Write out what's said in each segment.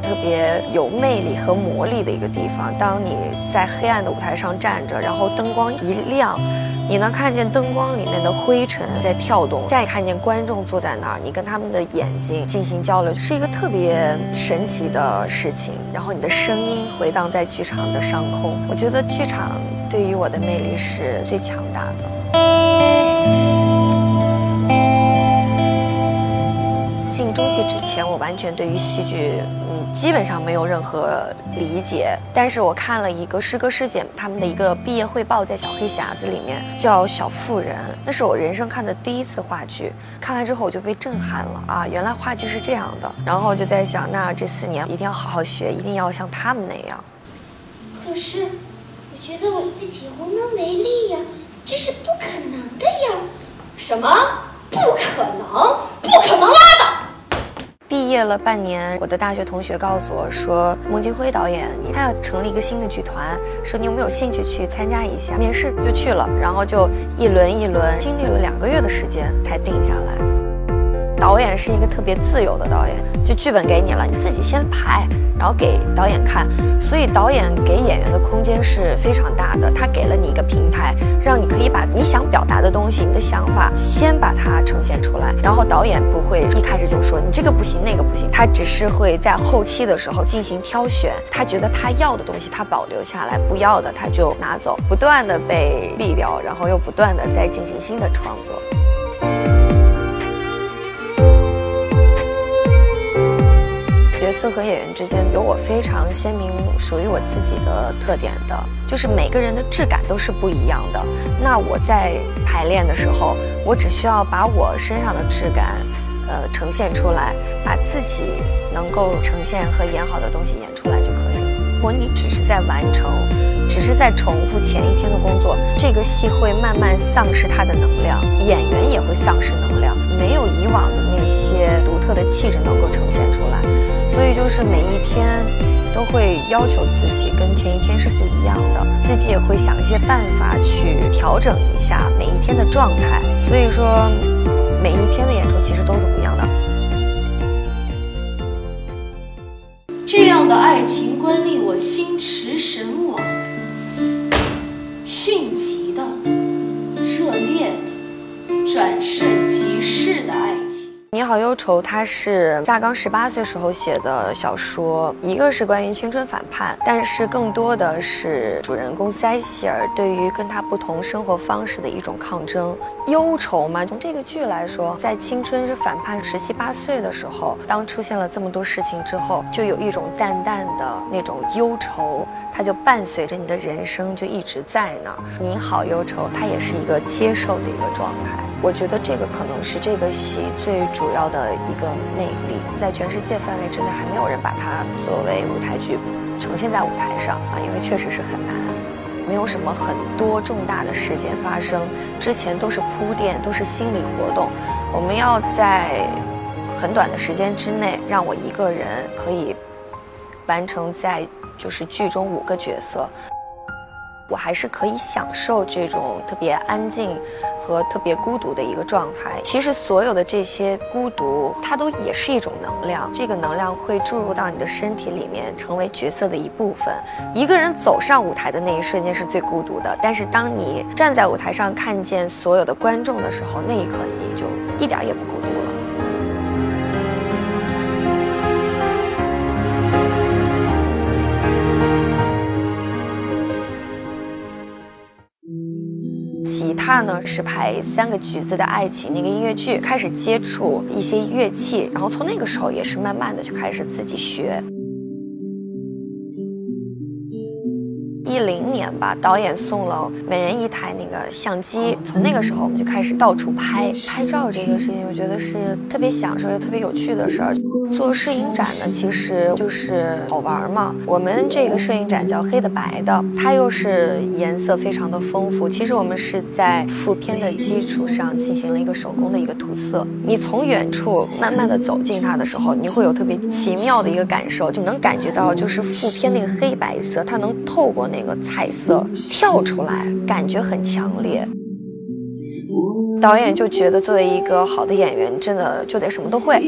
特别有魅力和魔力的一个地方。当你在黑暗的舞台上站着，然后灯光一亮，你能看见灯光里面的灰尘在跳动，再看见观众坐在那儿，你跟他们的眼睛进行交流，是一个特别神奇的事情。然后你的声音回荡在剧场的上空，我觉得剧场对于我的魅力是最强大的。之前，我完全对于戏剧，嗯，基本上没有任何理解。但是我看了一个师哥师姐他们的一个毕业汇报，在小黑匣子里面叫《小妇人》，那是我人生看的第一次话剧。看完之后我就被震撼了啊！原来话剧是这样的。然后就在想，那这四年一定要好好学，一定要像他们那样。可是，我觉得我自己无能为力呀，这是不可能的呀！什么？不可能？不可能业了半年，我的大学同学告诉我说，孟京辉导演他要成立一个新的剧团，说你有没有兴趣去参加一下？面试就去了，然后就一轮一轮，经历了两个月的时间才定下来。导演是一个特别自由的导演，就剧本给你了，你自己先排，然后给导演看。所以导演给演员的空间是非常大的，他给了你一个平台，让你可以把你想表达的东西、你的想法先把它呈现出来。然后导演不会一开始就说你这个不行那个不行，他只是会在后期的时候进行挑选，他觉得他要的东西他保留下来，不要的他就拿走，不断的被毙掉，然后又不断的在进行新的创作。色和演员之间有我非常鲜明、属于我自己的特点的，就是每个人的质感都是不一样的。那我在排练的时候，我只需要把我身上的质感，呃，呈现出来，把自己能够呈现和演好的东西演出来就可以。如果你只是在完成，只是在重复前一天的工作，这个戏会慢慢丧失它的能量，演员也会丧失能量，没有以往的那些独特的气质能够呈现出来。所以就是每一天都会要求自己跟前一天是不一样的，自己也会想一些办法去调整一下每一天的状态。所以说，每一天的演出其实都是不一样的。这样的爱情官令我心驰神往，迅疾的、热烈的、转瞬即逝的爱情。你好，忧愁，它是夏刚十八岁时候写的小说，一个是关于青春反叛，但是更多的是主人公塞西尔对于跟他不同生活方式的一种抗争。忧愁嘛，从这个剧来说，在青春是反叛十七八岁的时候，当出现了这么多事情之后，就有一种淡淡的那种忧愁，它就伴随着你的人生就一直在那儿。你好，忧愁，它也是一个接受的一个状态。我觉得这个可能是这个戏最主要的一个魅力，在全世界范围之内还没有人把它作为舞台剧呈现在舞台上啊，因为确实是很难，没有什么很多重大的事件发生，之前都是铺垫，都是心理活动，我们要在很短的时间之内让我一个人可以完成在就是剧中五个角色。我还是可以享受这种特别安静和特别孤独的一个状态。其实所有的这些孤独，它都也是一种能量。这个能量会注入到你的身体里面，成为角色的一部分。一个人走上舞台的那一瞬间是最孤独的，但是当你站在舞台上看见所有的观众的时候，那一刻你就一点也不孤呢是排三个橘子的爱情那个音乐剧，开始接触一些乐器，然后从那个时候也是慢慢的就开始自己学。一零年吧，导演送了每人一台那个相机，从那个时候我们就开始到处拍拍照这个事情，我觉得是特别享受又特别有趣的事儿。做摄影展呢，其实就是好玩嘛。我们这个摄影展叫黑的白的，它又是颜色非常的丰富。其实我们是在负片的基础上进行了一个手工的一个涂色。你从远处慢慢的走近它的时候，你会有特别奇妙的一个感受，就能感觉到就是负片那个黑白色，它能透过那彩色跳出来，感觉很强烈。导演就觉得，作为一个好的演员，真的就得什么都会。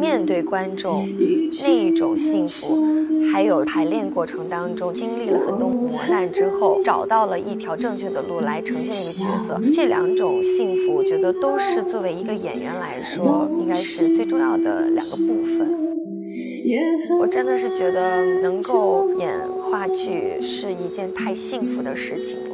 面对观众，那一种幸福。还有排练过程当中经历了很多磨难之后，找到了一条正确的路来呈现一个角色，这两种幸福，我觉得都是作为一个演员来说，应该是最重要的两个部分。我真的是觉得能够演话剧是一件太幸福的事情了。